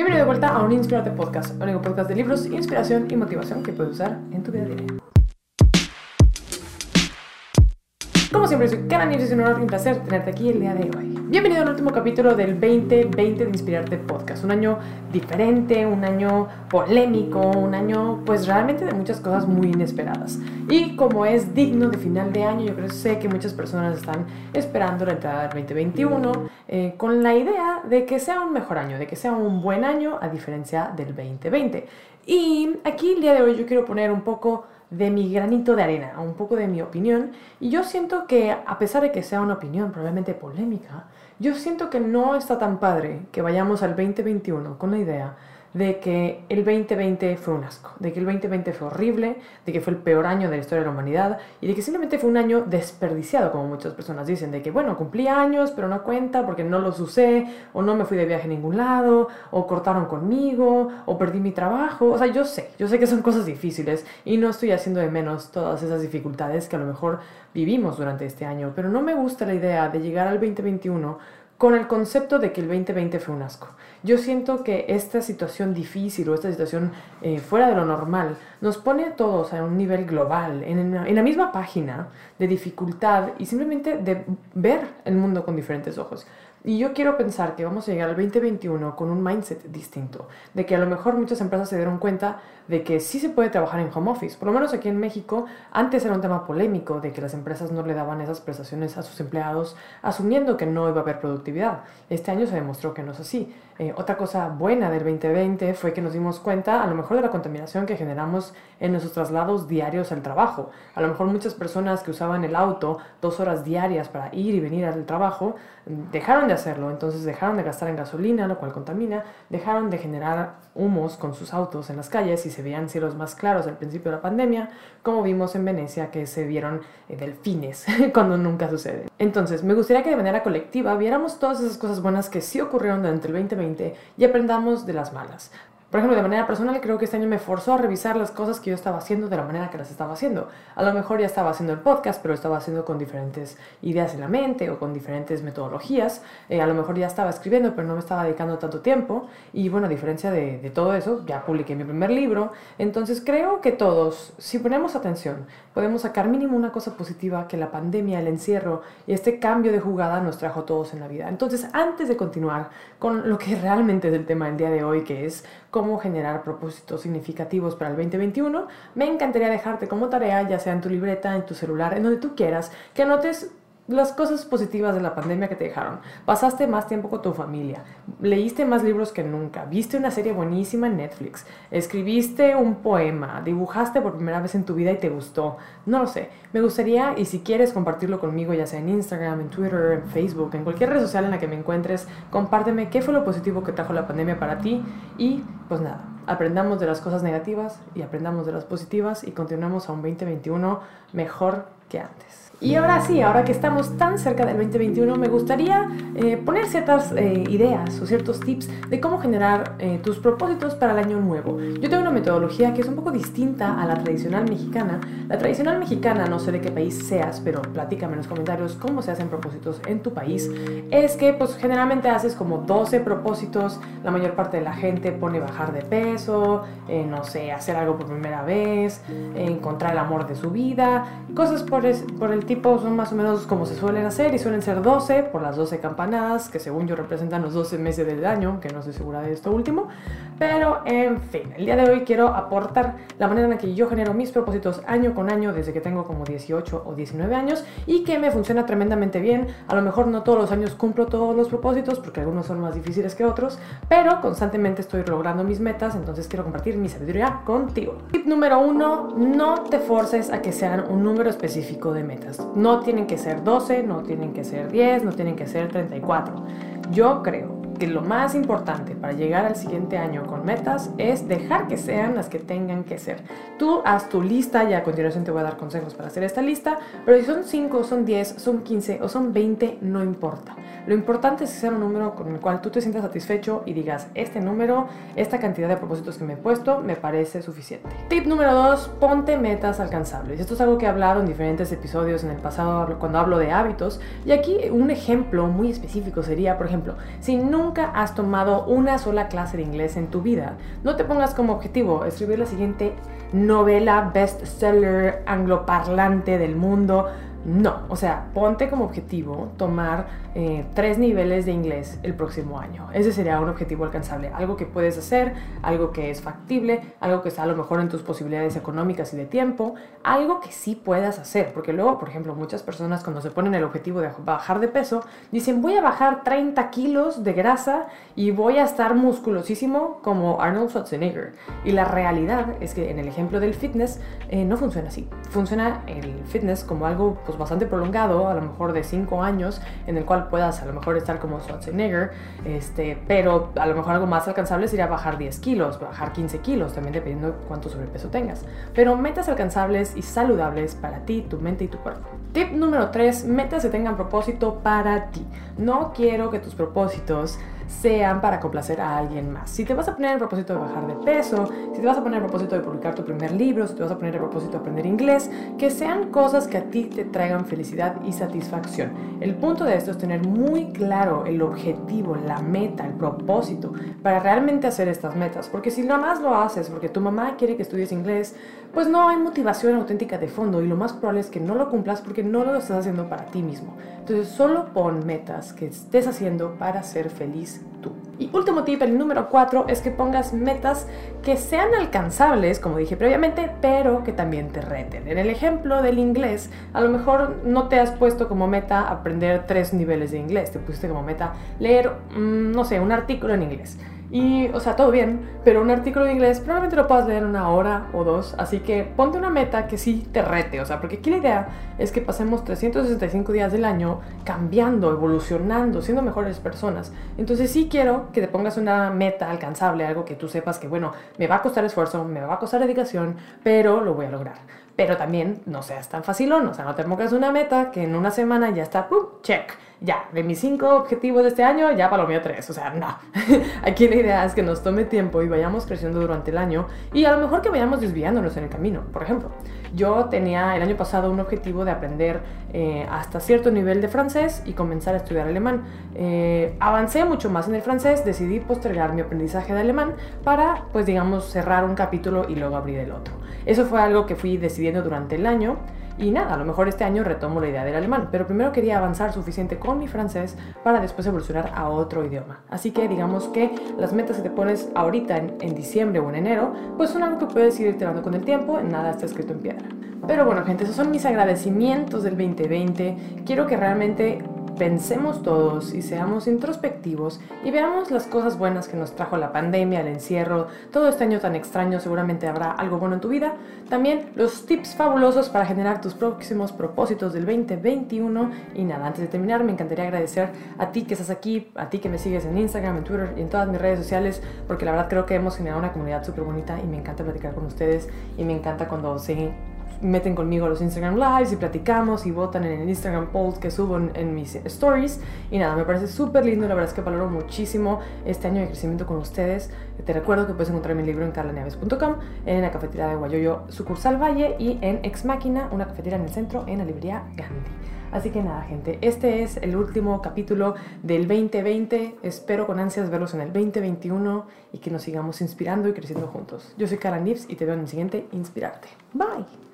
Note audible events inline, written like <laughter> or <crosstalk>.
Bienvenido de vuelta a un Inspirarte Podcast, único podcast de libros, inspiración y motivación que puedes usar en tu vida diaria. Como siempre, soy Karen y es un honor y un placer tenerte aquí el día de hoy. Bienvenido al último capítulo del 2020 de Inspirarte Podcast. Un año diferente, un año polémico, un año pues realmente de muchas cosas muy inesperadas. Y como es digno de final de año, yo creo sé que muchas personas están esperando la entrada del 2021 eh, con la idea de que sea un mejor año, de que sea un buen año a diferencia del 2020. Y aquí el día de hoy yo quiero poner un poco de mi granito de arena, un poco de mi opinión. Y yo siento que, a pesar de que sea una opinión probablemente polémica, yo siento que no está tan padre que vayamos al 2021 con la idea de que el 2020 fue un asco, de que el 2020 fue horrible, de que fue el peor año de la historia de la humanidad y de que simplemente fue un año desperdiciado, como muchas personas dicen, de que bueno, cumplí años, pero no cuenta porque no los usé, o no me fui de viaje a ningún lado, o cortaron conmigo, o perdí mi trabajo. O sea, yo sé, yo sé que son cosas difíciles y no estoy haciendo de menos todas esas dificultades que a lo mejor vivimos durante este año, pero no me gusta la idea de llegar al 2021 con el concepto de que el 2020 fue un asco. Yo siento que esta situación difícil o esta situación eh, fuera de lo normal nos pone a todos a un nivel global, en, en, la misma página de dificultad y simplemente de ver el mundo con diferentes ojos. Y yo quiero pensar que vamos a llegar al 2021 con un mindset distinto, de que a lo mejor muchas empresas se dieron cuenta de que sí se puede trabajar en home office. Por lo menos aquí en México, antes era un tema polémico de que las empresas no le daban esas prestaciones a sus empleados, asumiendo que no iba a haber productividad. Este año se demostró que no es así. Eh, otra cosa buena del 2020 fue que nos dimos cuenta a lo mejor de la contaminación que generamos en nuestros traslados diarios al trabajo. A lo mejor muchas personas que usaban el auto dos horas diarias para ir y venir al trabajo dejaron de hacerlo, entonces dejaron de gastar en gasolina, lo cual contamina, dejaron de generar humos con sus autos en las calles y se veían cielos más claros al principio de la pandemia, como vimos en Venecia que se vieron eh, delfines <laughs> cuando nunca sucede. Entonces, me gustaría que de manera colectiva viéramos todas esas cosas buenas que sí ocurrieron durante el 2020 y aprendamos de las malas. Por ejemplo, de manera personal, creo que este año me forzó a revisar las cosas que yo estaba haciendo de la manera que las estaba haciendo. A lo mejor ya estaba haciendo el podcast, pero estaba haciendo con diferentes ideas en la mente o con diferentes metodologías. Eh, a lo mejor ya estaba escribiendo, pero no me estaba dedicando tanto tiempo. Y bueno, a diferencia de, de todo eso, ya publiqué mi primer libro. Entonces creo que todos, si ponemos atención, podemos sacar mínimo una cosa positiva que la pandemia, el encierro y este cambio de jugada nos trajo a todos en la vida. Entonces, antes de continuar con lo que realmente es el tema del día de hoy, que es cómo generar propósitos significativos para el 2021, me encantaría dejarte como tarea, ya sea en tu libreta, en tu celular, en donde tú quieras, que anotes las cosas positivas de la pandemia que te dejaron. Pasaste más tiempo con tu familia, leíste más libros que nunca, viste una serie buenísima en Netflix, escribiste un poema, dibujaste por primera vez en tu vida y te gustó. No lo sé. Me gustaría, y si quieres compartirlo conmigo, ya sea en Instagram, en Twitter, en Facebook, en cualquier red social en la que me encuentres, compárteme qué fue lo positivo que trajo la pandemia para ti y pues nada, aprendamos de las cosas negativas y aprendamos de las positivas y continuemos a un 2021 mejor que antes. Y ahora sí, ahora que estamos tan cerca del 2021, me gustaría eh, poner ciertas eh, ideas o ciertos tips de cómo generar eh, tus propósitos para el año nuevo. Yo tengo una metodología que es un poco distinta a la tradicional mexicana. La tradicional mexicana, no sé de qué país seas, pero platícame en los comentarios cómo se hacen propósitos en tu país. Es que pues generalmente haces como 12 propósitos, la mayor parte de la gente pone bajar de peso, no sé, hacer algo por primera vez, encontrar el amor de su vida, cosas por, por el tipos son más o menos como se suelen hacer y suelen ser 12 por las 12 campanadas, que según yo representan los 12 meses del año, que no estoy segura de esto último. Pero en fin, el día de hoy quiero aportar la manera en la que yo genero mis propósitos año con año desde que tengo como 18 o 19 años y que me funciona tremendamente bien. A lo mejor no todos los años cumplo todos los propósitos porque algunos son más difíciles que otros, pero constantemente estoy logrando mis metas, entonces quiero compartir mi sabiduría contigo. Tip número uno, no te forces a que sean un número específico de metas. No tienen que ser 12, no tienen que ser 10, no tienen que ser 34. Yo creo que lo más importante para llegar al siguiente año con metas es dejar que sean las que tengan que ser. Tú haz tu lista y a continuación te voy a dar consejos para hacer esta lista, pero si son 5, son 10, son 15 o son 20, no importa. Lo importante es que un número con el cual tú te sientas satisfecho y digas, este número, esta cantidad de propósitos que me he puesto, me parece suficiente. Tip número 2, ponte metas alcanzables. Esto es algo que he hablado en diferentes episodios en el pasado cuando hablo de hábitos. Y aquí un ejemplo muy específico sería, por ejemplo, si nunca nunca has tomado una sola clase de inglés en tu vida, no te pongas como objetivo escribir la siguiente novela bestseller angloparlante del mundo. No, o sea, ponte como objetivo tomar eh, tres niveles de inglés el próximo año. Ese sería un objetivo alcanzable, algo que puedes hacer, algo que es factible, algo que está a lo mejor en tus posibilidades económicas y de tiempo, algo que sí puedas hacer, porque luego, por ejemplo, muchas personas cuando se ponen el objetivo de bajar de peso, dicen voy a bajar 30 kilos de grasa y voy a estar musculosísimo como Arnold Schwarzenegger. Y la realidad es que en el ejemplo del fitness eh, no funciona así. Funciona el fitness como algo pues, bastante prolongado, a lo mejor de 5 años, en el cual puedas a lo mejor estar como Schwarzenegger, este, pero a lo mejor algo más alcanzable sería bajar 10 kilos, bajar 15 kilos, también dependiendo de cuánto sobrepeso tengas. Pero metas alcanzables y saludables para ti, tu mente y tu cuerpo. Tip número 3, metas que tengan propósito para ti. No quiero que tus propósitos sean para complacer a alguien más. Si te vas a poner el propósito de bajar de peso, si te vas a poner el propósito de publicar tu primer libro, si te vas a poner el propósito de aprender inglés, que sean cosas que a ti te traigan felicidad y satisfacción. El punto de esto es tener muy claro el objetivo, la meta, el propósito para realmente hacer estas metas. Porque si nada más lo haces porque tu mamá quiere que estudies inglés, pues no hay motivación auténtica de fondo y lo más probable es que no lo cumplas porque no lo estás haciendo para ti mismo. Entonces solo pon metas que estés haciendo para ser feliz tú. Y último tip, el número 4, es que pongas metas que sean alcanzables, como dije previamente, pero que también te reten. En el ejemplo del inglés, a lo mejor no te has puesto como meta aprender tres niveles de inglés, te pusiste como meta leer, mm, no sé, un artículo en inglés. Y, o sea, todo bien, pero un artículo de inglés probablemente lo puedas leer en una hora o dos, así que ponte una meta que sí te rete, o sea, porque aquí la idea es que pasemos 365 días del año cambiando, evolucionando, siendo mejores personas. Entonces sí quiero que te pongas una meta alcanzable, algo que tú sepas que, bueno, me va a costar esfuerzo, me va a costar dedicación, pero lo voy a lograr. Pero también no seas tan facilón, o sea, no te pongas una meta que en una semana ya está, ¡pum! check ya, de mis cinco objetivos de este año, ya para lo mío tres. O sea, no. <laughs> Aquí la idea es que nos tome tiempo y vayamos creciendo durante el año y a lo mejor que vayamos desviándonos en el camino. Por ejemplo, yo tenía el año pasado un objetivo de aprender eh, hasta cierto nivel de francés y comenzar a estudiar alemán. Eh, avancé mucho más en el francés, decidí postergar mi aprendizaje de alemán para, pues digamos, cerrar un capítulo y luego abrir el otro. Eso fue algo que fui decidiendo durante el año. Y nada, a lo mejor este año retomo la idea del alemán, pero primero quería avanzar suficiente con mi francés para después evolucionar a otro idioma. Así que digamos que las metas que te pones ahorita en, diciembre o en enero, pues son algo que puedes ir iterando con el tiempo, nada está escrito en piedra. Pero bueno, gente, esos son mis agradecimientos del 2020. Quiero que realmente pensemos todos y seamos introspectivos y veamos las cosas buenas que nos trajo la pandemia, el encierro, todo este año tan extraño, seguramente habrá algo bueno en tu vida. También los tips fabulosos para generar tus próximos propósitos del 2021. Y nada, antes de terminar, me encantaría agradecer a ti que estás aquí, a ti que me sigues en Instagram, en Twitter y en todas mis redes sociales, porque la verdad creo que hemos generado una comunidad súper bonita y me encanta platicar con ustedes y me encanta cuando se meten conmigo a los Instagram Lives y platicamos y votan en el Instagram poll que subo en, mis stories. Y nada, me parece súper lindo, la verdad es que valoro muchísimo este año de crecimiento con ustedes. Te recuerdo que puedes encontrar mi libro en carlaneves.com, en la cafetería de Guayoyo, sucursal Valle y en Ex Máquina, una cafetería en el centro, en la librería Gandhi. Así que nada, gente, este es el último capítulo del 2020. Espero con ansias verlos en el 2021 y que nos sigamos inspirando y creciendo juntos. Yo soy Kara Nips y te veo en el siguiente Inspirarte. Bye.